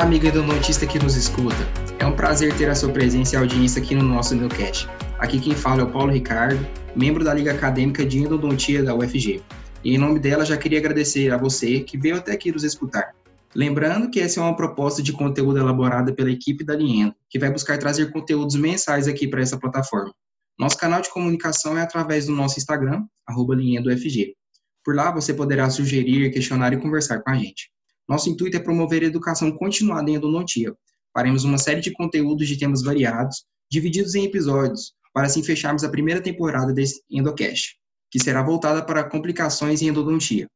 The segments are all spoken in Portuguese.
Olá, amiga endodontista que nos escuta. É um prazer ter a sua presença e audiência aqui no nosso Endocast. Aqui quem fala é o Paulo Ricardo, membro da Liga Acadêmica de Endodontia da UFG. E em nome dela, já queria agradecer a você que veio até aqui nos escutar. Lembrando que essa é uma proposta de conteúdo elaborada pela equipe da Liendo, que vai buscar trazer conteúdos mensais aqui para essa plataforma. Nosso canal de comunicação é através do nosso Instagram, LiendoFG. Por lá você poderá sugerir, questionar e conversar com a gente. Nosso intuito é promover a educação continuada em endodontia. Faremos uma série de conteúdos de temas variados, divididos em episódios, para assim fecharmos a primeira temporada desse Endocast, que será voltada para complicações em endodontia.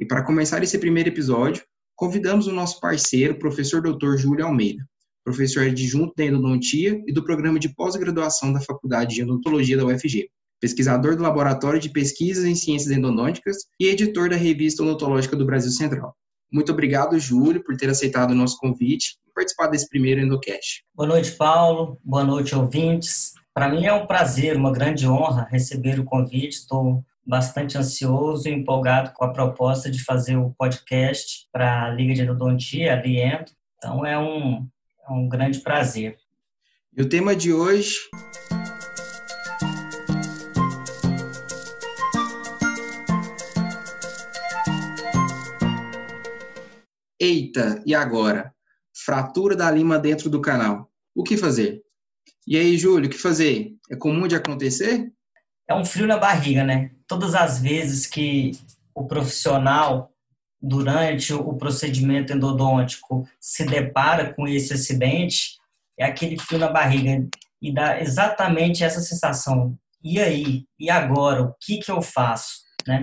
E para começar esse primeiro episódio, convidamos o nosso parceiro, professor Dr. Júlio Almeida, professor adjunto da endodontia e do programa de pós-graduação da Faculdade de Odontologia da UFG, pesquisador do Laboratório de Pesquisas em Ciências Endodônticas e editor da Revista Odontológica do Brasil Central. Muito obrigado, Júlio, por ter aceitado o nosso convite e participar desse primeiro Endocast. Boa noite, Paulo. Boa noite, ouvintes. Para mim é um prazer, uma grande honra receber o convite. Estou bastante ansioso e empolgado com a proposta de fazer o podcast para a Liga de Endodontia, a Liendo. Então é um, é um grande prazer. E o tema de hoje Eita, e agora? Fratura da lima dentro do canal. O que fazer? E aí, Júlio, o que fazer? É comum de acontecer? É um frio na barriga, né? Todas as vezes que o profissional, durante o procedimento endodôntico, se depara com esse acidente, é aquele frio na barriga e dá exatamente essa sensação. E aí? E agora? O que, que eu faço? Né?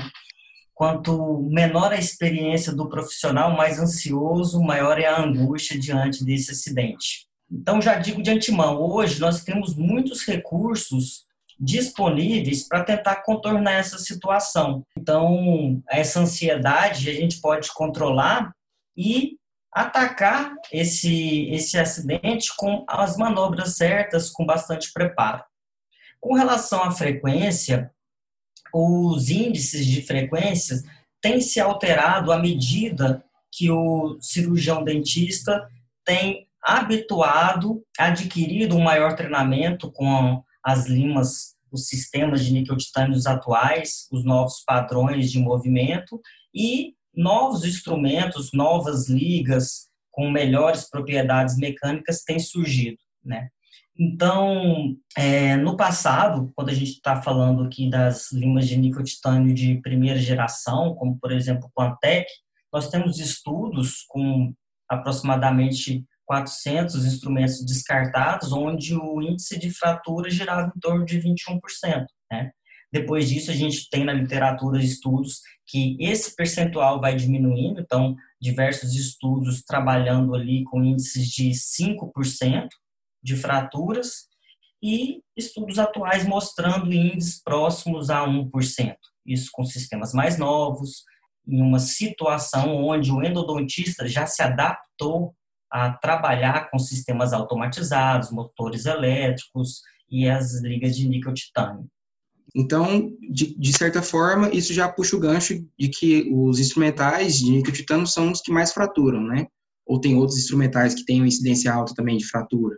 Quanto menor a experiência do profissional, mais ansioso, maior é a angústia diante desse acidente. Então, já digo de antemão, hoje nós temos muitos recursos disponíveis para tentar contornar essa situação. Então, essa ansiedade a gente pode controlar e atacar esse, esse acidente com as manobras certas, com bastante preparo. Com relação à frequência, os índices de frequências têm se alterado à medida que o cirurgião dentista tem habituado, adquirido um maior treinamento com as limas, os sistemas de níquel titânios atuais, os novos padrões de movimento e novos instrumentos, novas ligas com melhores propriedades mecânicas têm surgido, né? Então, é, no passado, quando a gente está falando aqui das limas de níquel titânio de primeira geração, como por exemplo o Quantec, nós temos estudos com aproximadamente 400 instrumentos descartados, onde o índice de fratura girava em torno de 21%. Né? Depois disso, a gente tem na literatura estudos que esse percentual vai diminuindo, então, diversos estudos trabalhando ali com índices de 5%, de fraturas e estudos atuais mostrando índices próximos a 1%. Isso com sistemas mais novos, em uma situação onde o endodontista já se adaptou a trabalhar com sistemas automatizados, motores elétricos e as ligas de níquel titânio. Então, de, de, certa forma, isso já puxa o gancho de que os instrumentais de níquel titânio são os que mais fraturam, né? Ou tem outros instrumentais que têm uma incidência alta também de fratura?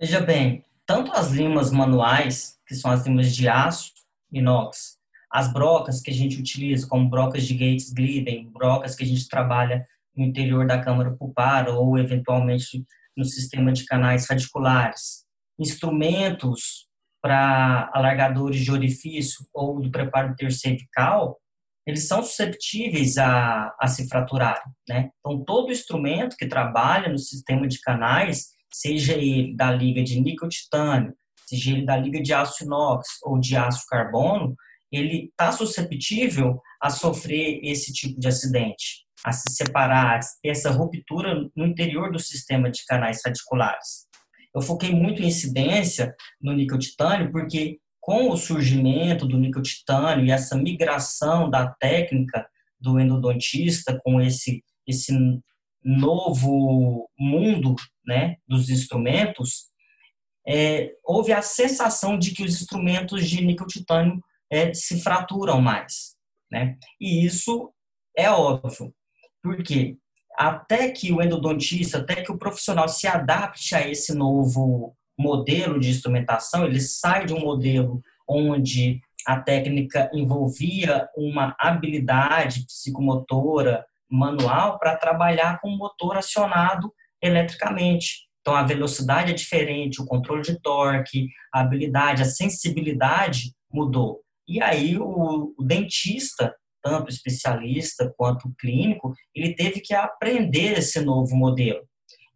Veja bem, tanto as limas manuais, que são as limas de aço, inox, as brocas que a gente utiliza, como brocas de Gates Glidden, brocas que a gente trabalha no interior da câmara pulpar ou eventualmente no sistema de canais radiculares, instrumentos para alargadores de orifício ou do preparo cervical, eles são susceptíveis a, a se fraturar, né? Então, todo instrumento que trabalha no sistema de canais, seja ele da liga de níquel titânio, seja ele da liga de aço inox ou de aço carbono, ele está susceptível a sofrer esse tipo de acidente, a se separar, essa ruptura no interior do sistema de canais radiculares. Eu foquei muito em incidência no níquel titânio porque com o surgimento do níquel titânio e essa migração da técnica do endodontista com esse esse novo mundo né, dos instrumentos, é, houve a sensação de que os instrumentos de níquel titânio é, se fraturam mais. Né? E isso é óbvio, porque até que o endodontista, até que o profissional se adapte a esse novo modelo de instrumentação, ele sai de um modelo onde a técnica envolvia uma habilidade psicomotora manual para trabalhar com o motor acionado eletricamente. Então, a velocidade é diferente, o controle de torque, a habilidade, a sensibilidade mudou. E aí, o, o dentista, tanto especialista quanto clínico, ele teve que aprender esse novo modelo.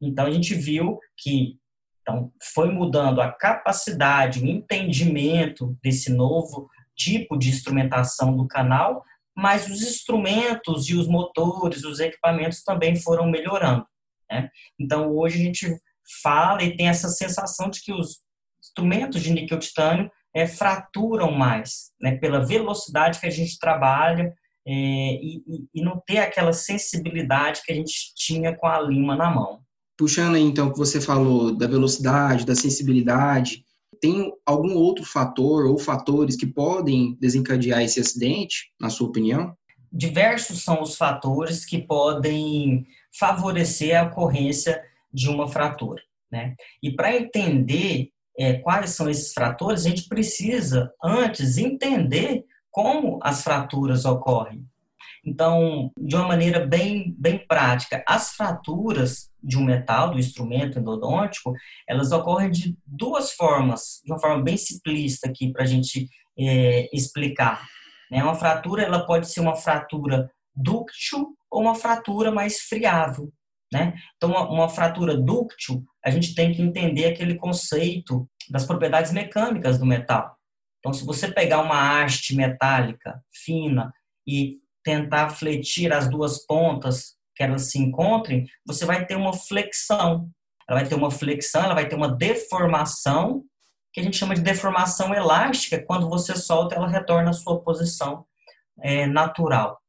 Então, a gente viu que então, foi mudando a capacidade, o entendimento desse novo tipo de instrumentação do canal, mas os instrumentos e os motores, os equipamentos também foram melhorando. Né? Então, hoje a gente fala e tem essa sensação de que os instrumentos de níquel titânio é, fraturam mais, né? pela velocidade que a gente trabalha é, e, e, não ter aquela sensibilidade que a gente tinha com a lima na mão. Puxando aí, então, o que você falou da velocidade, da sensibilidade, tem algum outro fator ou fatores que podem desencadear esse acidente, na sua opinião? Diversos são os fatores que podem favorecer a ocorrência de uma fratura. Né? E para entender é, quais são esses fratores, a gente precisa antes entender como as fraturas ocorrem. Então, de uma maneira bem, bem prática, as fraturas de um metal, do instrumento endodôntico, elas ocorrem de duas formas, de uma forma bem simplista aqui para a gente é, explicar. Né? Uma fratura ela pode ser uma fratura dúctil ou uma fratura mais friável. Né? Então, uma, uma fratura dúctil, a gente tem que entender aquele conceito das propriedades mecânicas do metal. Então, se você pegar uma haste metálica fina e tentar fletir as duas pontas que elas se encontrem, você vai ter uma flexão. Ela vai ter uma flexão, ela vai ter uma deformação, que a gente chama de deformação elástica. Quando você solta, ela retorna à sua posição é, natural.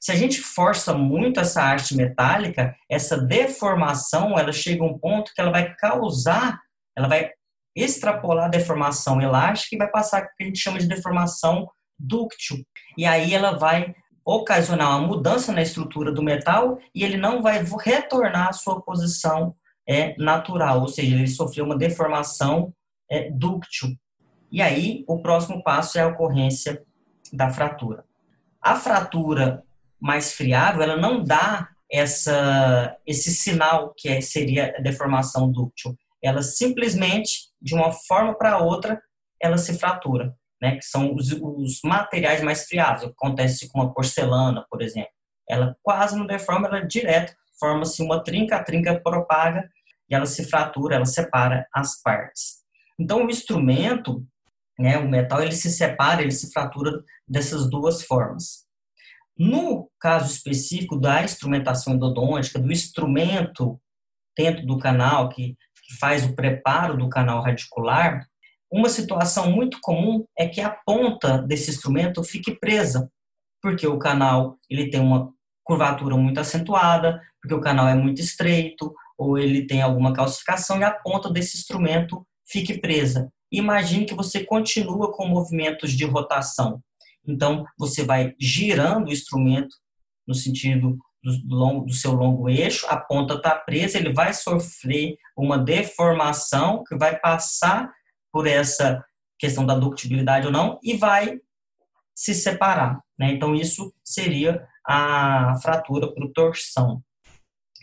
Se a gente força muito essa haste metálica, essa deformação, ela chega a um ponto que ela vai causar, ela vai extrapolar a deformação elástica e vai passar o que a gente chama de deformação dúctil. E aí ela vai ocasionar uma mudança na estrutura do metal e ele não vai retornar à sua posição é, natural, ou seja, ele sofreu uma deformação é, dúctil. E aí, o próximo passo é a ocorrência da fratura. A fratura mais friável, ela não dá essa, esse sinal que é, seria a deformação dúctil. Ela simplesmente, de uma forma para outra, ela se fratura né, que são os, os materiais mais friáveis. Acontece com a porcelana, por exemplo. Ela quase não deforma, ela é direto forma-se uma trinca, a trinca propaga e ela se fratura, ela separa as partes. Então, o instrumento, né, o metal, ele se separa, ele se fratura dessas duas formas. No caso específico da instrumentação endodôntica, do instrumento dentro do canal, que, que faz o preparo do canal radicular, uma situação muito comum é que a ponta desse instrumento fique presa, porque o canal ele tem uma curvatura muito acentuada, porque o canal é muito estreito, ou ele tem alguma calcificação e a ponta desse instrumento fique presa. Imagine que você continua com movimentos de rotação. Então, você vai girando o instrumento no sentido do, longo, do seu longo eixo, a ponta está presa, ele vai sofrer uma deformação que vai passar por essa questão da ductibilidade ou não e vai se separar. Né? Então, isso seria a fratura por torção.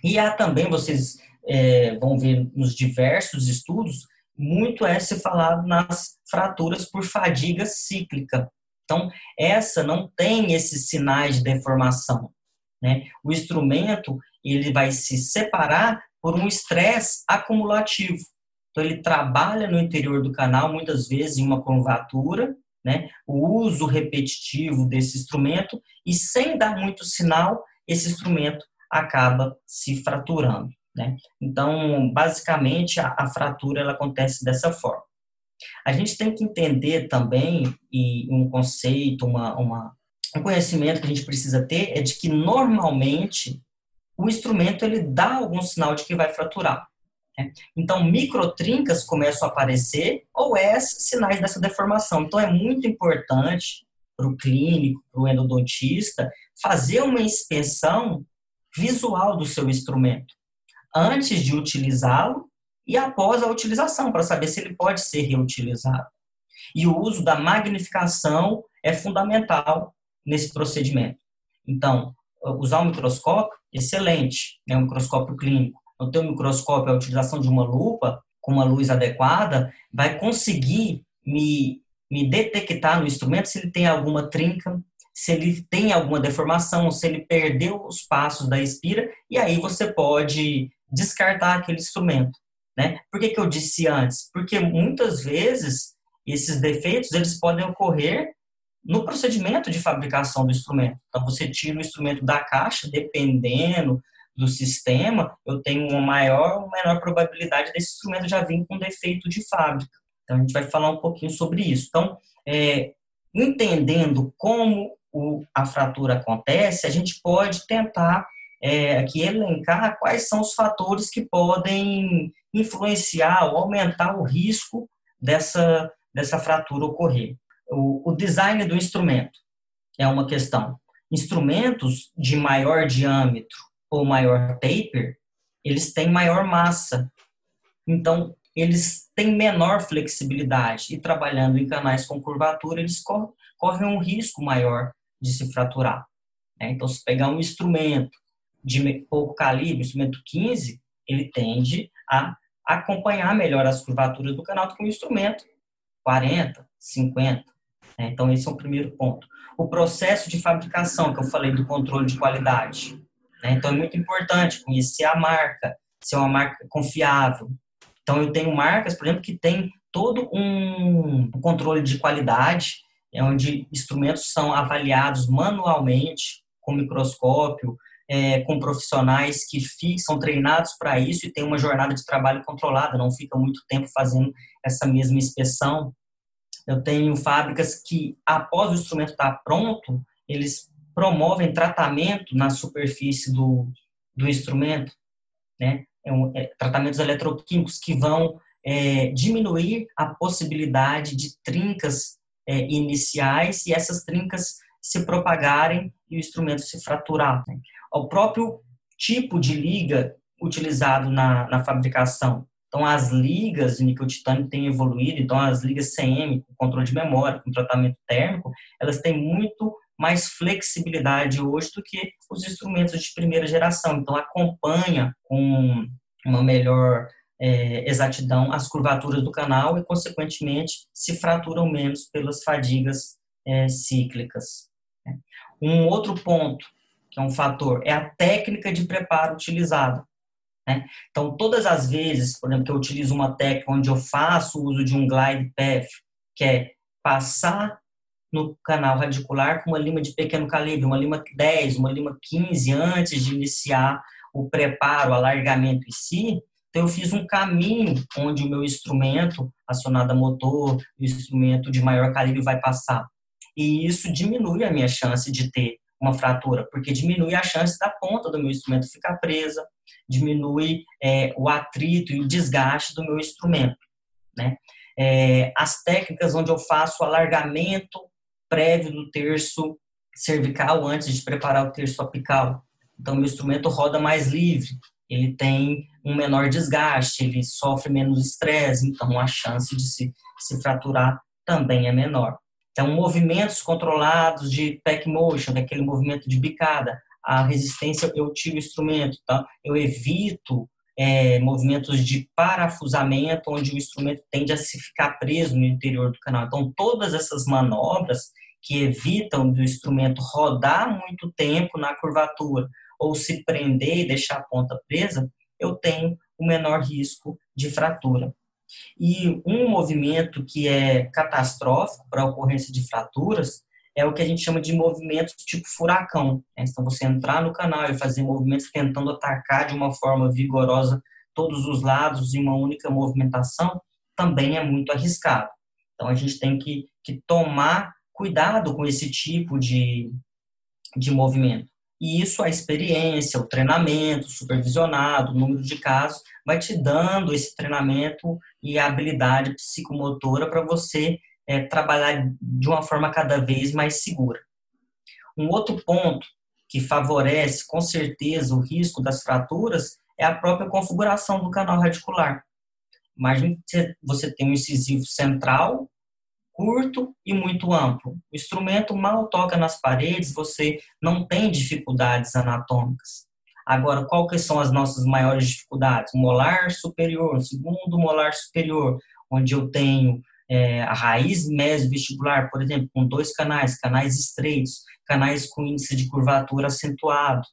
E há também, vocês é, vão ver nos diversos estudos, muito é se falado nas fraturas por fadiga cíclica. Então, essa não tem esses sinais de deformação. Né? O instrumento ele vai se separar por um estresse acumulativo. Então, ele trabalha no interior do canal, muitas vezes em uma curvatura, né? o uso repetitivo desse instrumento, e sem dar muito sinal, esse instrumento acaba se fraturando. Né? Então, basicamente, a, a fratura ela acontece dessa forma. A gente tem que entender também, e um conceito, uma, uma, um conhecimento que a gente precisa ter é de que, normalmente, o instrumento ele dá algum sinal de que vai fraturar. Né? Então, microtrincas começam a aparecer ou é sinais dessa deformação. Então, é muito importante para o clínico, para o endodontista, fazer uma inspeção visual do seu instrumento, antes de utilizá-lo e após a utilização, para saber se ele pode ser reutilizado. E o uso da magnificação é fundamental nesse procedimento. Então, usar um microscópio, excelente, é né, um microscópio clínico. No teu microscópio, a utilização de uma lupa com uma luz adequada vai conseguir me, me detectar no instrumento se ele tem alguma trinca, se ele tem alguma deformação, se ele perdeu os passos da expira, e aí você pode descartar aquele instrumento. Né? Por que, que eu disse antes? Porque muitas vezes esses defeitos eles podem ocorrer no procedimento de fabricação do instrumento. Então, você tira o instrumento da caixa, dependendo do sistema, eu tenho uma maior ou menor probabilidade desse instrumento já vir com defeito de fábrica. Então, a gente vai falar um pouquinho sobre isso. Então, é, entendendo como o, a fratura acontece, a gente pode tentar é, aqui elencar quais são os fatores que podem influenciar ou aumentar o risco dessa, dessa fratura ocorrer. O, o design do instrumento é uma questão. Instrumentos de maior diâmetro ou maior taper, eles têm maior massa. Então, eles têm menor flexibilidade e trabalhando em canais com curvatura, eles correm um risco maior de se fraturar. Né? Então, se pegar um instrumento de pouco calibre, instrumento 15, ele tende a acompanhar melhor as curvaturas do canal que um instrumento 40, 50. Né? Então, esse é o primeiro ponto. O processo de fabricação, que eu falei do controle de qualidade. Né? Então, é muito importante conhecer a marca, ser uma marca confiável. Então, eu tenho marcas, por exemplo, que tem todo um controle de qualidade, é onde instrumentos são avaliados manualmente, com microscópio, é, com profissionais que são treinados para isso e tem uma jornada de trabalho controlada, não fica muito tempo fazendo essa mesma inspeção. Eu tenho fábricas que, após o instrumento estar tá pronto, eles promovem tratamento na superfície do, do instrumento, né? É um, é, tratamentos eletroquímicos que vão é, diminuir a possibilidade de trincas é, iniciais e essas trincas se propagarem e o instrumento se fraturar. Né? O próprio tipo de liga utilizado na, na fabricação. Então, as ligas de níquel titânio têm evoluído, então as ligas CM, com controle de memória, com tratamento térmico, elas têm muito mais flexibilidade hoje do que os instrumentos de primeira geração. Então, acompanha com uma melhor é, exatidão as curvaturas do canal e, consequentemente, se fraturam menos pelas fadigas é, cíclicas. Né? Um outro ponto, que é um fator, é a técnica de preparo utilizada. Né? Então, todas as vezes, por exemplo, que eu utilizo uma técnica onde eu faço uso de um glide path, que é passar no canal radicular com uma lima de pequeno calibre, uma lima 10, uma lima 15, antes de iniciar o preparo, o alargamento em si, então eu fiz um caminho onde o meu instrumento acionado a motor, o instrumento de maior calibre vai passar. E isso diminui a minha chance de ter uma fratura, porque diminui a chance da ponta do meu instrumento ficar presa, diminui é, o atrito e o desgaste do meu instrumento. Né? É, as técnicas onde eu faço alargamento prévio do terço cervical antes de preparar o terço apical. Então, meu instrumento roda mais livre, ele tem um menor desgaste, ele sofre menos estresse, então a chance de se, se fraturar também é menor. Então, movimentos controlados de pack motion, daquele movimento de bicada, a resistência, eu tiro o instrumento, tá? eu evito é, movimentos de parafusamento, onde o instrumento tende a se ficar preso no interior do canal. Então, todas essas manobras que evitam do instrumento rodar muito tempo na curvatura ou se prender e deixar a ponta presa, eu tenho o menor risco de fratura. E um movimento que é catastrófico para a ocorrência de fraturas é o que a gente chama de movimentos tipo furacão. Né? Então, você entrar no canal e fazer movimentos tentando atacar de uma forma vigorosa todos os lados em uma única movimentação também é muito arriscado. Então, a gente tem que, que tomar cuidado com esse tipo de, de movimento. E isso, a experiência, o treinamento supervisionado, o número de casos, vai te dando esse treinamento e a habilidade psicomotora para você é, trabalhar de uma forma cada vez mais segura. Um outro ponto, que favorece com certeza o risco das fraturas é a própria configuração do canal radicular. Imagine que você tem um incisivo central, curto e muito amplo. O instrumento mal toca nas paredes, você não tem dificuldades anatômicas. Agora, que são as nossas maiores dificuldades? Molar superior, segundo molar superior, onde eu tenho é, a raiz mesovestibular, por exemplo, com dois canais, canais estreitos, canais com índice de curvatura acentuado,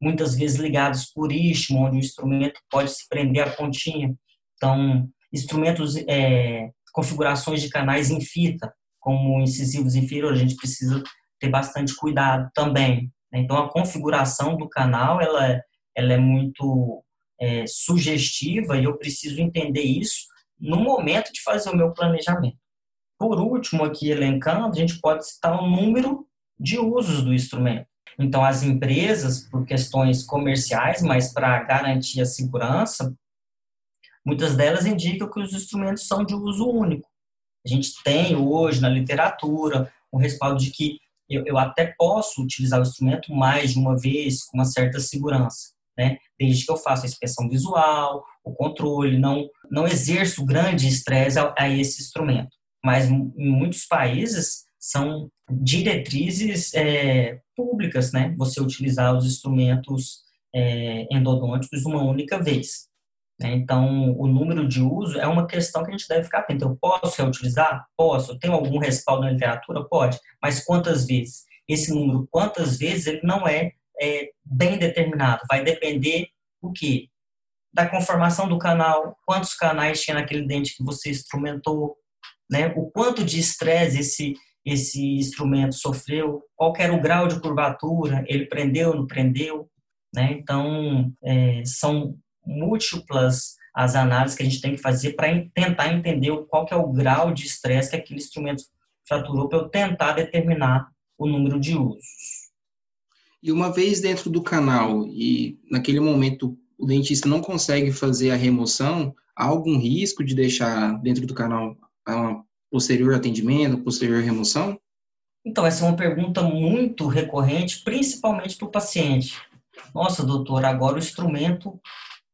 muitas vezes ligados por istmo, onde o instrumento pode se prender à pontinha. Então, instrumentos, é, configurações de canais em fita, como incisivos inferiores, a gente precisa ter bastante cuidado também. Né? Então, a configuração do canal, ela, é, ela é muito é, sugestiva e eu preciso entender isso no momento de fazer o meu planejamento. Por último, aqui elencando, a gente pode citar o número de usos do instrumento. Então, as empresas, por questões comerciais, mas para garantir a segurança, muitas delas indicam que os instrumentos são de uso único. A gente tem hoje na literatura o respaldo de que eu, eu até posso utilizar o instrumento mais de uma vez com uma certa segurança, né? Desde que eu faça a inspeção visual, o controle, não, não exerço grande estresse a, a esse instrumento. Mas em muitos países são diretrizes é, públicas, né? Você utilizar os instrumentos é, endodônticos uma única vez. Né? Então, o número de uso é uma questão que a gente deve ficar atento. Eu posso reutilizar? Posso. Tenho algum respaldo na literatura? Pode. Mas quantas vezes? Esse número, quantas vezes, ele não é, é bem determinado. Vai depender o quê? Da conformação do canal, quantos canais tinha naquele dente que você instrumentou, né? o quanto de estresse esse, esse instrumento sofreu, qual era o grau de curvatura, ele prendeu, não prendeu. Né? Então, é, são múltiplas as análises que a gente tem que fazer para tentar entender qual que é o grau de estresse que aquele instrumento fraturou para eu tentar determinar o número de usos. E uma vez dentro do canal e naquele momento o dentista não consegue fazer a remoção, há algum risco de deixar dentro do canal a posterior atendimento, posterior remoção? Então, essa é uma pergunta muito recorrente, principalmente para o paciente. Nossa, doutor, agora o instrumento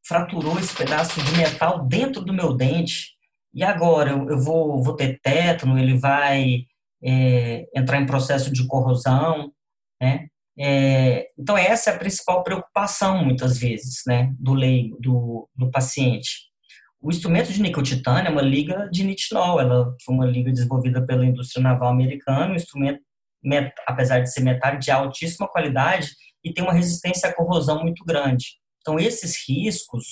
fraturou esse pedaço de metal dentro do meu dente. E agora eu, vou, vou ter tétano, ele vai é, entrar em processo de corrosão, né? É, então essa é a principal preocupação muitas vezes, né, do leigo, do, do paciente. O instrumento de níquel titânio é uma liga de nitinol, ela foi uma liga desenvolvida pela indústria naval americana, um instrumento, apesar de ser metálico, de altíssima qualidade e tem uma resistência à corrosão muito grande. Então, esses riscos,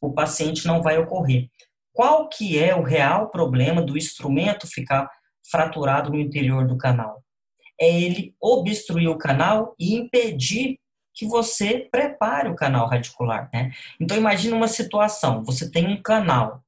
o paciente não vai ocorrer. Qual que é o real problema do instrumento ficar fraturado no interior do canal? É ele obstruir o canal e impedir que você prepare o canal radicular, né? Então imagine uma situação, você tem um canal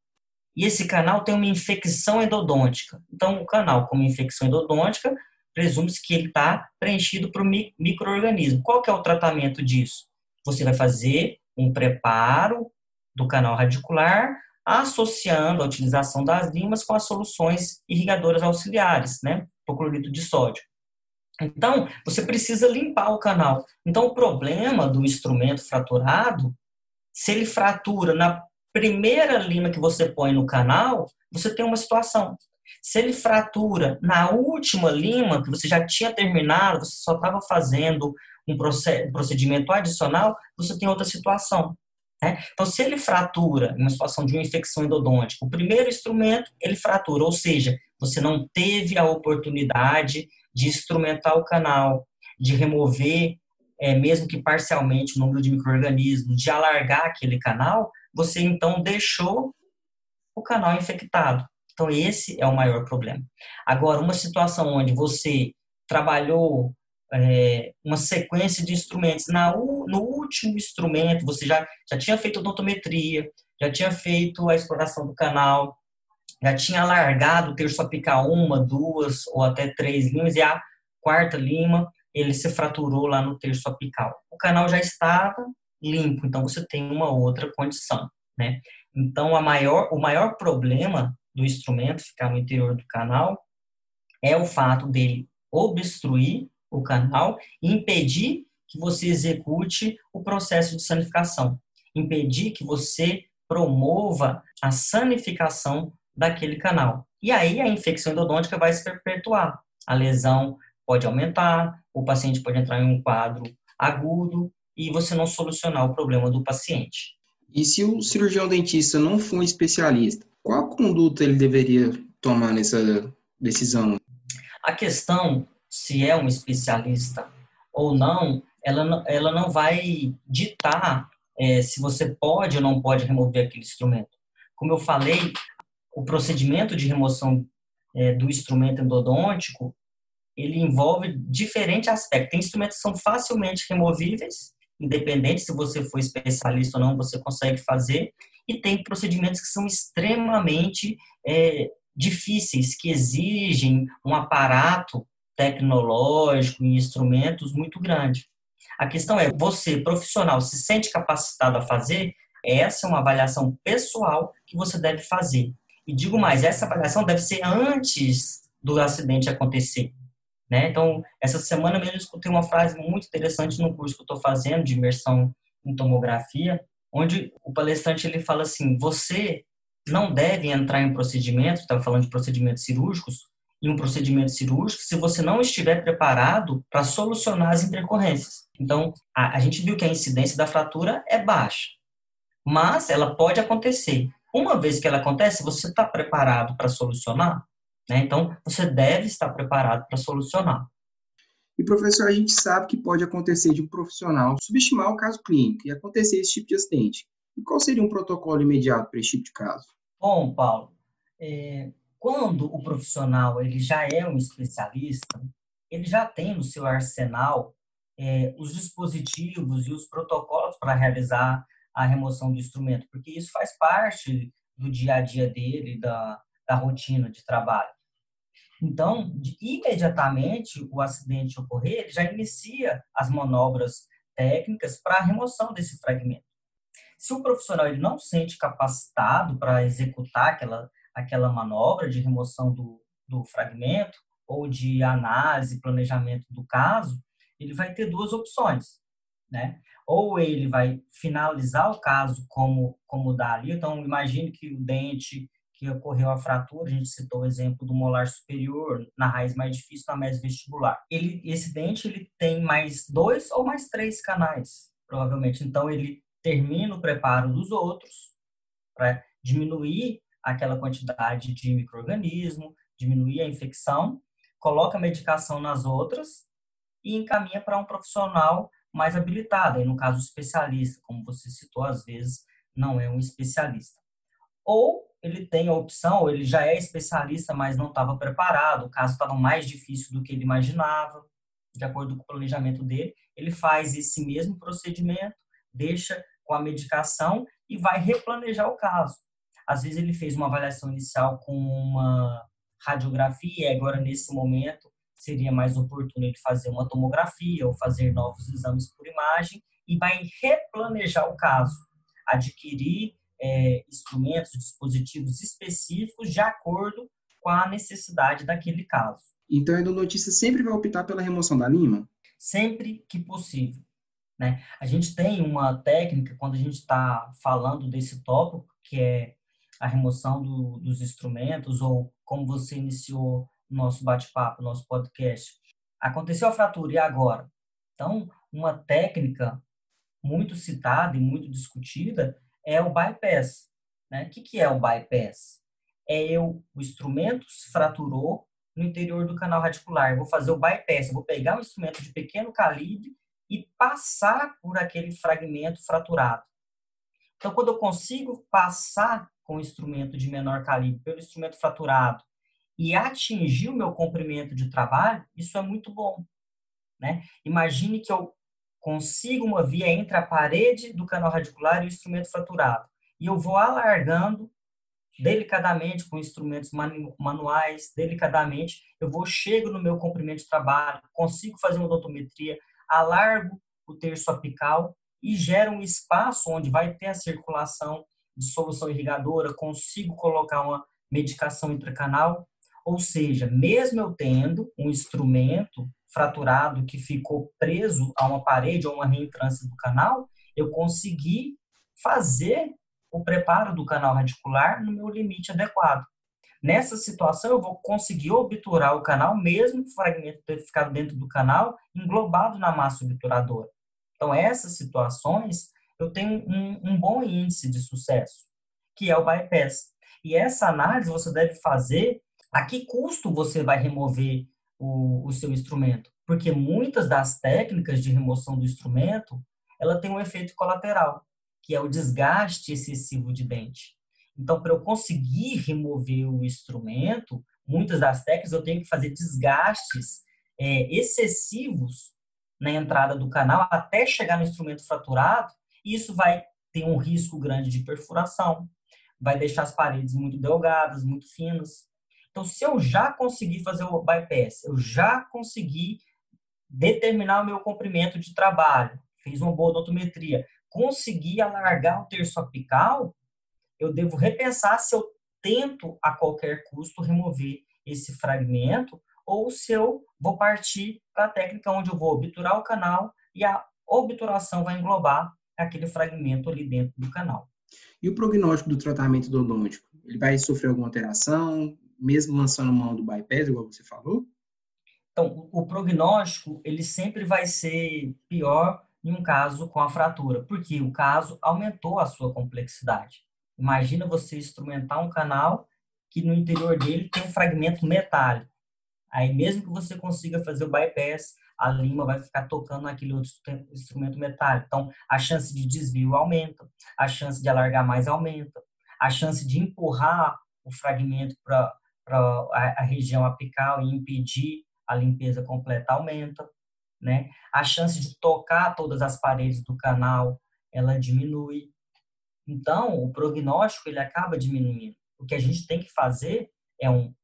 e esse canal tem uma infecção endodôntica. Então o canal com infecção endodôntica presume-se que ele está preenchido por microorganismo. Qual que é o tratamento disso? Você vai fazer um preparo do canal radicular, associando a utilização das limas com as soluções irrigadoras auxiliares, né? Hipoclorito de sódio. Então, você precisa limpar o canal. Então, o problema do instrumento fraturado, se ele fratura na primeira lima que você põe no canal, você tem uma situação. Se ele fratura na última lima, que você já tinha terminado, você só estava fazendo um procedimento adicional, você tem outra situação. Né? Então, se ele fratura em uma situação de uma infecção endodôntica, o primeiro instrumento ele fratura, ou seja, você não teve a oportunidade de instrumentar o canal, de remover, é, mesmo que parcialmente, o número de micro-organismos, de alargar aquele canal, você então deixou o canal infectado. Então, esse é o maior problema. Agora, uma situação onde você trabalhou é, uma sequência de instrumentos. Na, no último instrumento, você já, já tinha feito odontometria, já tinha feito a exploração do canal, já tinha alargado o terço apical uma, duas ou até três limas, e a quarta lima ele se fraturou lá no terço apical. O canal já estava limpo, então você tem uma outra condição, né? Então, a maior, o maior problema do instrumento ficar no interior do canal é o fato dele obstruir o canal e impedir que você execute o processo de sanificação, impedir que você promova a sanificação daquele canal. E aí a infecção endodôntica vai se perpetuar. A lesão pode aumentar, o paciente pode entrar em um quadro agudo e você não solucionar o problema do paciente. E se o cirurgião dentista não for um especialista, qual conduta ele deveria tomar nessa decisão? A questão se é um especialista ou não, ela, ela não vai ditar é, se você pode ou não pode remover aquele instrumento. Como eu falei, o procedimento de remoção é, do instrumento endodôntico, ele envolve diferentes aspectos. Tem instrumentos que são facilmente removíveis, independente se você for especialista ou não, você consegue fazer. E tem procedimentos que são extremamente é, difíceis, que exigem um aparato tecnológico e instrumentos muito grande. A questão é, você, profissional, se sente capacitado a fazer? Essa é uma avaliação pessoal que você deve fazer. E digo mais, essa avaliação deve ser antes do acidente acontecer. Né? Então, essa semana mesmo eu escutei uma frase muito interessante no curso que eu estou fazendo de imersão em tomografia, onde o palestrante ele fala assim: você não deve entrar em procedimento, estava falando de procedimentos cirúrgicos, em um procedimento cirúrgico se você não estiver preparado para solucionar as intercorrências. Então, a, a gente viu que a incidência da fratura é baixa, mas ela pode acontecer. Uma vez que ela acontece, você está preparado para solucionar? Né? Então, você deve estar preparado para solucionar. E, professor, a gente sabe que pode acontecer de um profissional subestimar o caso clínico e acontecer esse tipo de acidente. E qual seria um protocolo imediato para esse tipo de caso? Bom, Paulo, é, quando o profissional ele já é um especialista, ele já tem no seu arsenal é, os dispositivos e os protocolos para realizar a remoção do instrumento, porque isso faz parte do dia a dia dele, da, da rotina de trabalho. Então, de, imediatamente o acidente ocorrer, ele já inicia as manobras técnicas para a remoção desse fragmento. Se o profissional ele não sente capacitado para executar aquela, aquela manobra de remoção do, do fragmento ou de análise, planejamento do caso, ele vai ter duas opções, né? Ou ele vai finalizar o caso como como dá ali. Então, imagine que o dente que ocorreu a fratura, a gente citou o exemplo do molar superior na raiz mais difícil na mesa vestibular. Ele, esse dente ele tem mais dois ou mais três canais, provavelmente. Então, ele termina o preparo dos outros para diminuir aquela quantidade de microorganismo, diminuir a infecção, coloca a medicação nas outras e encaminha para um profissional mais habilitado, aí no caso especialista, como você citou, às vezes não é um especialista. Ou ele tem a opção, ou ele já é especialista, mas não estava preparado, o caso estava mais difícil do que ele imaginava, de acordo com o planejamento dele, ele faz esse mesmo procedimento, deixa com a medicação e vai replanejar o caso. Às vezes ele fez uma avaliação inicial com uma radiografia, e agora nesse momento seria mais oportuno ele fazer uma tomografia ou fazer novos exames por imagem e vai replanejar o caso, adquirir é, instrumentos, dispositivos específicos de acordo com a necessidade daquele caso. Então, a endodontista sempre vai optar pela remoção da lima? Sempre que possível. Né? A gente tem uma técnica, quando a gente está falando desse tópico, que é a remoção do, dos instrumentos, ou como você iniciou nosso bate-papo, nosso podcast. Aconteceu a fratura, e agora? Então, uma técnica muito citada e muito discutida é o bypass. Né? O que, que é o bypass? É eu, o instrumento se fraturou no interior do canal radicular. Eu vou fazer o bypass, eu vou pegar um instrumento de pequeno calibre e passar por aquele fragmento fraturado. Então, quando eu consigo passar com o instrumento de menor calibre pelo instrumento fraturado e atingir o meu comprimento de trabalho, isso é muito bom. Né? Imagine que eu consigo uma via entre a parede do canal radicular e o instrumento fraturado. E eu vou alargando delicadamente com instrumentos manuais, delicadamente, eu vou chego no meu comprimento de trabalho, consigo fazer uma odontometria, alargo o terço apical e gero um espaço onde vai ter a circulação de solução irrigadora, consigo colocar uma medicação intracanal, ou seja, mesmo eu tendo um instrumento fraturado que ficou preso a uma parede ou uma reentrância do canal, eu consegui fazer o preparo do canal radicular no meu limite adequado. Nessa situação, eu vou conseguir obturar o canal, mesmo o fragmento ter ficado dentro do canal, englobado na massa obturadora. Então, essas situações, eu tenho um, um bom índice de sucesso, que é o bypass. E essa análise você deve fazer a que custo você vai remover o, o seu instrumento. Porque muitas das técnicas de remoção do instrumento, ela tem um efeito colateral, que é o desgaste excessivo de dente. Então, para eu conseguir remover o instrumento, muitas das técnicas eu tenho que fazer desgastes é, excessivos na entrada do canal até chegar no instrumento fraturado, isso vai ter um risco grande de perfuração, vai deixar as paredes muito delgadas, muito finas. Então, se eu já conseguir fazer o bypass, eu já consegui determinar o meu comprimento de trabalho, fiz uma boa odontometria, consegui alargar o terço apical, eu devo repensar se eu tento a qualquer custo remover esse fragmento ou se eu vou partir para a técnica onde eu vou obturar o canal e a obturação vai englobar aquele fragmento ali dentro do canal. E o prognóstico do tratamento odontológico? Ele vai sofrer alguma alteração, mesmo lançando mão do bypass, igual você falou? Então, o prognóstico, ele sempre vai ser pior em um caso com a fratura, porque o caso aumentou a sua complexidade. Imagina você instrumentar um canal que no interior dele tem um fragmento metálico. Aí, mesmo que você consiga fazer o bypass, a lima vai ficar tocando naquele outro instrumento metálico. Então, a chance de desvio aumenta, a chance de alargar mais aumenta, a chance de empurrar o fragmento para a, a região apical e impedir a limpeza completa aumenta, né? A chance de tocar todas as paredes do canal, ela diminui. Então, o prognóstico ele acaba diminuindo. O que a gente tem que fazer é um,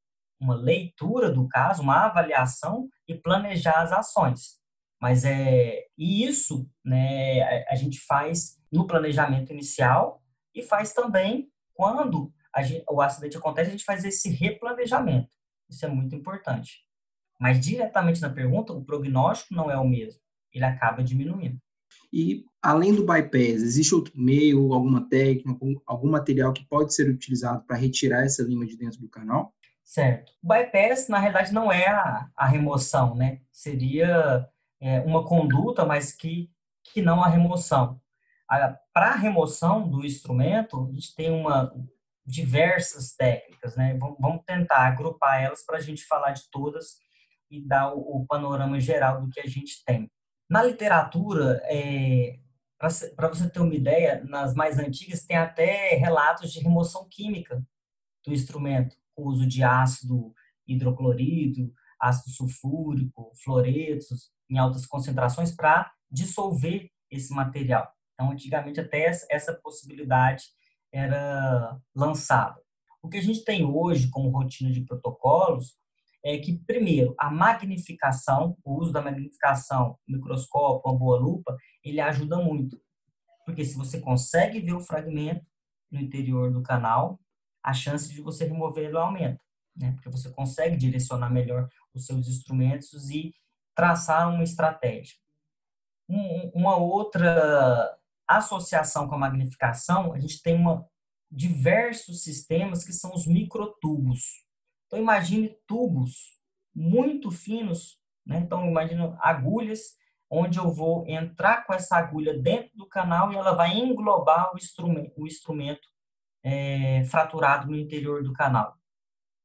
uma leitura do caso, uma avaliação e planejar as ações. Mas é e isso, né, a, gente faz no planejamento inicial e faz também quando gente, o acidente acontece, a gente faz esse replanejamento. Isso é muito importante. Mas diretamente na pergunta, o prognóstico não é o mesmo. Ele acaba diminuindo. E além do bypass, existe outro meio, alguma técnica, algum, algum material que pode ser utilizado para retirar essa lima de dentro do canal? Certo. O bypass, na realidade, não é a, a remoção, né? Seria é, uma conduta, mas que, que não a remoção. Para a remoção do instrumento, a gente tem uma diversas técnicas, né? Vamos tentar agrupar elas para a gente falar de todas e dar o, o panorama geral do que a gente tem. Na literatura, é, para você ter uma ideia, nas mais antigas tem até relatos de remoção química do instrumento, com uso de ácido hidroclorido, ácido sulfúrico, fluoretos em altas concentrações para dissolver esse material. Então, antigamente até essa possibilidade era lançada. O que a gente tem hoje como rotina de protocolos é que, primeiro, a magnificação, o uso da magnificação, microscópio, uma boa lupa, ele ajuda muito. Porque se você consegue ver o fragmento no interior do canal, a chance de você removê-lo aumenta. Né? Porque você consegue direcionar melhor os seus instrumentos e traçar uma estratégia. Um, uma outra associação com a magnificação, a gente tem uma, diversos sistemas que são os microtubos. Então, imagine tubos muito finos, né? Então, imagine agulhas onde eu vou entrar com essa agulha dentro do canal e ela vai englobar o instrumento, o instrumento é, fraturado no interior do canal.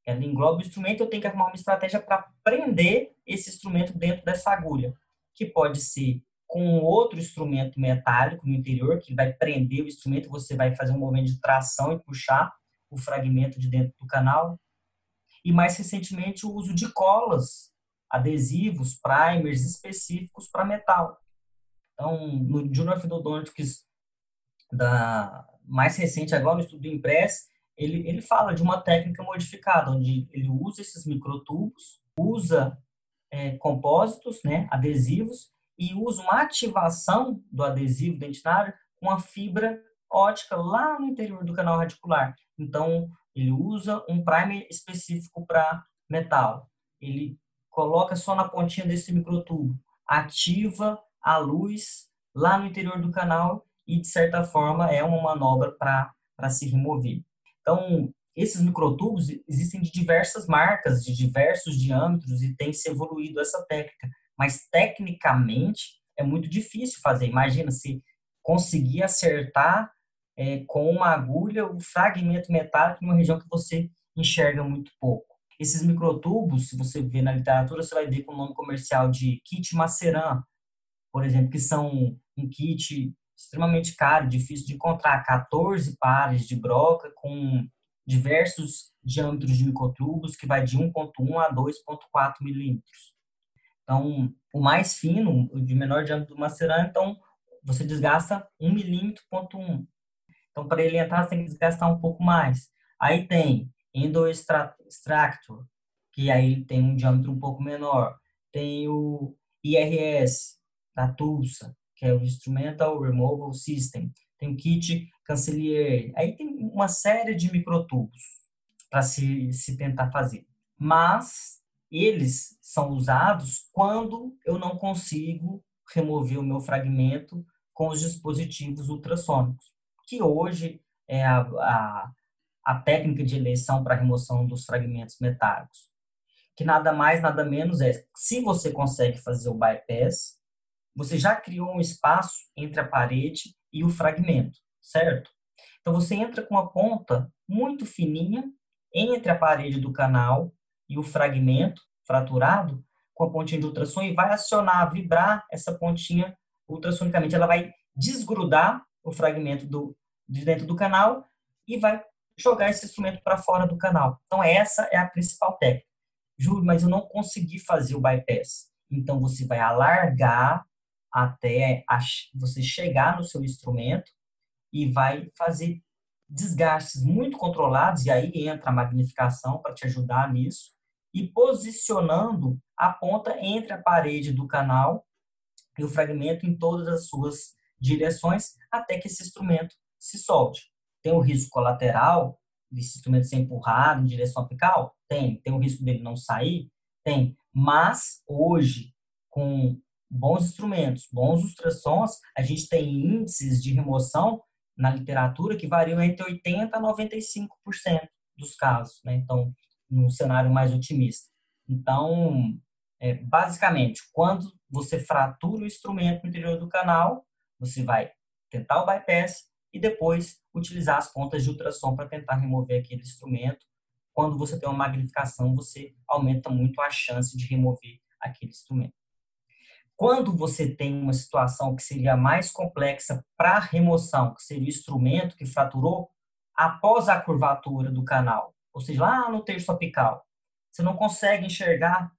Ela engloba o instrumento, eu tenho que arrumar uma estratégia para prender esse instrumento dentro dessa agulha, que pode ser com outro instrumento metálico no interior, que vai prender o instrumento, você vai fazer um movimento de tração e puxar o fragmento de dentro do canal e mais recentemente o uso de colas, adesivos, primers específicos para metal. Então, no Journal of da mais recente agora, no estudo do Impress, ele, ele fala de uma técnica modificada, onde ele usa esses microtubos, usa é, compósitos, né, adesivos, e usa uma ativação do adesivo dentinário com a fibra ótica lá no interior do canal radicular. Então, ele usa um primer específico para metal. Ele coloca só na pontinha desse microtubo, ativa a luz lá no interior do canal e, de certa forma, é uma manobra para se remover. Então, esses microtubos existem de diversas marcas, de diversos diâmetros e tem se evoluído essa técnica. Mas, tecnicamente, é muito difícil fazer. Imagina se conseguir acertar é, com uma agulha o fragmento metálico em uma região que você enxerga muito pouco. Esses microtubos, se você vê na literatura, você vai ver com o nome comercial de kit Maceran, por exemplo, que são um kit extremamente caro, difícil de encontrar, 14 pares de broca com diversos diâmetros de microtubos, que vai de 1.1 a 2.4 milímetros. Então, o mais fino, o de menor diâmetro do maceran, então, você desgasta 1 milímetro, ponto 1. Então, para ele entrar, você tem que desgastar um pouco mais. Aí tem Endoextractor, que aí tem um diâmetro um pouco menor. Tem o IRS, da Tulsa, que é o Instrumental Removal System. Tem o kit Cancelier. Aí tem uma série de microtubos para se, se tentar fazer. Mas eles são usados quando eu não consigo remover o meu fragmento com os dispositivos ultrassônicos, que hoje é a, a, a técnica de eleição para remoção dos fragmentos metálicos. Que nada mais, nada menos é, se você consegue fazer o bypass, você já criou um espaço entre a parede e o fragmento, certo? Então você entra com uma ponta muito fininha entre a parede do canal e o fragmento fraturado com a pontinha de ultrassom e vai acionar, vibrar essa pontinha ultrassonicamente. Ela vai desgrudar o fragmento do, de dentro do canal e vai jogar esse instrumento para fora do canal. Então essa é a principal técnica. Júlio, mas eu não consegui fazer o bypass. Então você vai alargar até você chegar no seu instrumento e vai fazer desgastes muito controlados, e aí entra a magnificação para te ajudar nisso, e posicionando a ponta entre a parede do canal e o fragmento em todas as suas direções, até que esse instrumento se solte. Tem o risco colateral desse instrumento ser empurrado em direção apical? Tem. Tem o risco dele não sair? Tem. Mas, hoje, com bons instrumentos, bons ultrassons, a gente tem índices de remoção na literatura que variam entre 80% a 95% dos casos, né? Então, num cenário mais otimista. Então, é, basicamente, quando você fratura o instrumento no interior do canal, você vai tentar o bypass e depois utilizar as pontas de ultrassom para tentar remover aquele instrumento. Quando você tem uma magnificação, você aumenta muito a chance de remover aquele instrumento. Quando você tem uma situação que seria mais complexa para remoção, que seria o instrumento que fraturou após a curvatura do canal, ou seja, lá no terço apical, você não consegue enxergar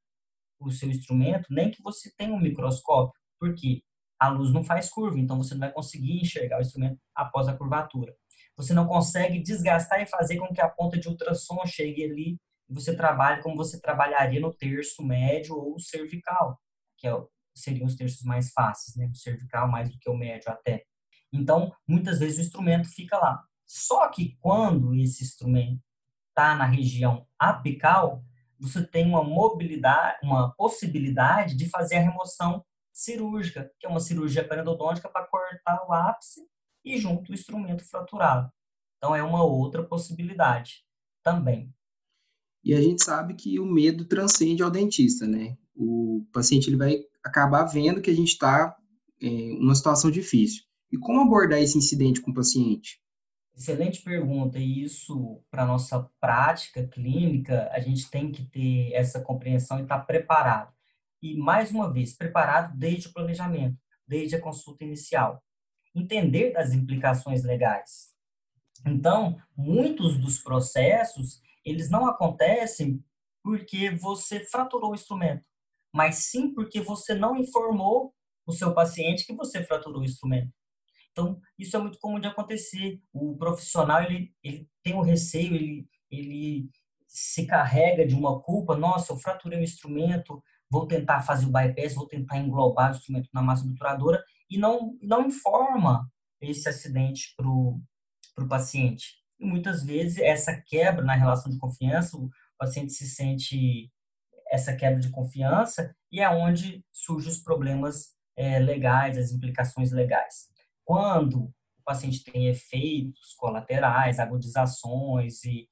o seu instrumento, nem que você tenha um microscópio, porque a luz não faz curva, então você não vai conseguir enxergar o instrumento após a curvatura. Você não consegue desgastar e fazer com que a ponta de ultrassom chegue ali e você trabalhe como você trabalharia no terço médio ou cervical, que é seriam os terços mais fáceis, né? O cervical mais do que o médio até. Então, muitas vezes o instrumento fica lá. Só que quando esse instrumento está na região apical, você tem uma mobilidade, uma possibilidade de fazer a remoção cirúrgica, que é uma cirurgia periodôntica para cortar o ápice e junto o instrumento fraturado. Então é uma outra possibilidade também. E a gente sabe que o medo transcende ao dentista, né? O paciente ele vai acabar vendo que a gente está em é, uma situação difícil. E como abordar esse incidente com o paciente? Excelente pergunta. E isso, para nossa prática clínica, a gente tem que ter essa compreensão e estar tá preparado. E, mais uma vez, preparado desde o planejamento, desde a consulta inicial. Entender das implicações legais. Então, muitos dos processos, eles não acontecem porque você fraturou o instrumento mas sim porque você não informou o seu paciente que você fraturou o instrumento. Então, isso é muito comum de acontecer. O profissional, ele, ele tem o um receio, ele, ele se carrega de uma culpa. Nossa, eu fraturei o instrumento, vou tentar fazer o bypass, vou tentar englobar o instrumento na massa obturadora e não, não informa esse acidente para o paciente. E muitas vezes essa quebra na relação de confiança, o paciente se sente essa quebra de confiança e é onde surgem os problemas é, legais, as implicações legais. Quando o paciente tem efeitos colaterais, agudizações e,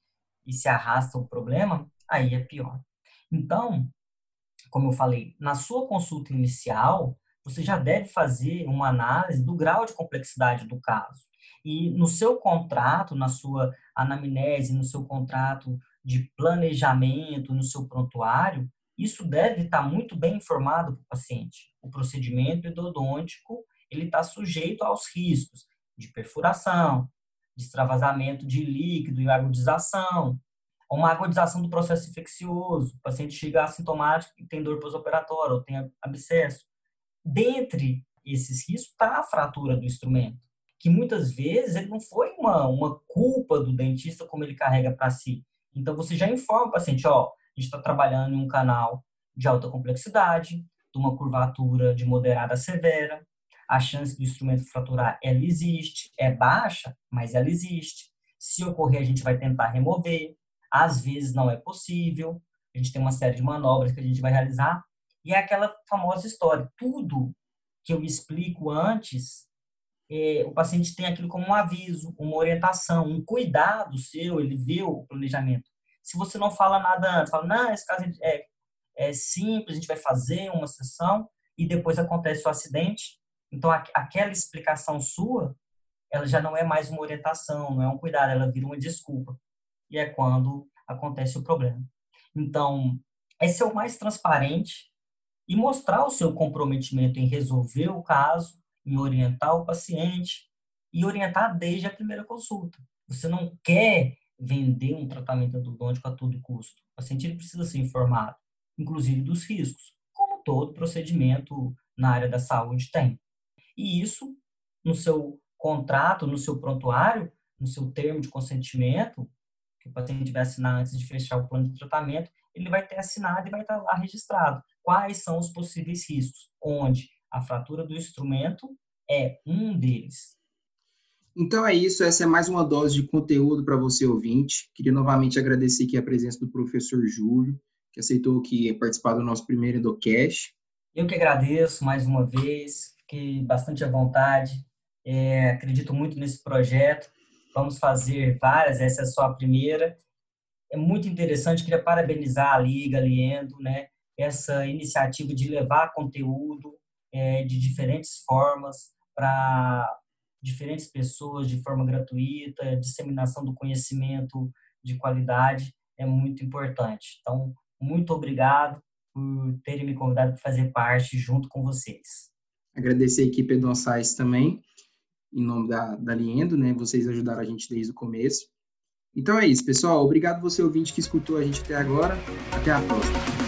e se arrasta o problema, aí é pior. Então, como eu falei, na sua consulta inicial, você já deve fazer uma análise do grau de complexidade do caso. E no seu contrato, na sua anamnese, no seu contrato de planejamento, no seu prontuário, isso deve estar muito bem informado para o paciente. O procedimento endodôntico ele está sujeito aos riscos de perfuração, de extravasamento de líquido e agudização, uma agudização do processo infeccioso, o paciente chega assintomático e tem dor pós-operatória ou tem abscesso. Dentre esses riscos está a fratura do instrumento, que muitas vezes ele não foi uma, uma culpa do dentista como ele carrega para si. Então você já informa o paciente, ó, a gente está trabalhando em um canal de alta complexidade, de uma curvatura de moderada a severa, a chance do instrumento fraturar, ela existe, é baixa, mas ela existe. Se ocorrer, a gente vai tentar remover. Às vezes não é possível. A gente tem uma série de manobras que a gente vai realizar. E é aquela famosa história. Tudo que eu explico antes, é, o paciente tem aquilo como um aviso, uma orientação, um cuidado seu, ele vê o planejamento. Se você não fala nada antes, fala, não, esse caso é, é simples, a gente vai fazer uma sessão e depois acontece o acidente. Então, aquela explicação sua, ela já não é mais uma orientação, não é um cuidado, ela vira uma desculpa. E é quando acontece o problema. Então, é ser o mais transparente e mostrar o seu comprometimento em resolver o caso, em orientar o paciente e orientar desde a primeira consulta. Você não quer vender um tratamento endodôntico a todo custo. O paciente precisa ser informado, inclusive dos riscos, como todo procedimento na área da saúde tem. E isso, no seu contrato, no seu prontuário, no seu termo de consentimento, que o paciente vai assinar antes de fechar o plano de tratamento, ele vai ter assinado e vai estar lá registrado quais são os possíveis riscos, onde a fratura do instrumento é um deles. Então é isso, essa é mais uma dose de conteúdo para você ouvinte. Queria novamente agradecer aqui a presença do professor Júlio, que aceitou que participar do nosso primeiro Endocast. Eu que agradeço mais uma vez, fiquei bastante à vontade, é, acredito muito nesse projeto. Vamos fazer várias, essa é só a primeira. É muito interessante, queria parabenizar a Liga, a Liendo, né? essa iniciativa de levar conteúdo é, de diferentes formas para diferentes pessoas de forma gratuita, disseminação do conhecimento de qualidade é muito importante. Então, muito obrigado por terem me convidado para fazer parte junto com vocês. Agradecer a equipe do Onsais também, em nome da, da Liendo, né? Vocês ajudaram a gente desde o começo. Então é isso, pessoal. Obrigado você ouvinte que escutou a gente até agora. Até a próxima.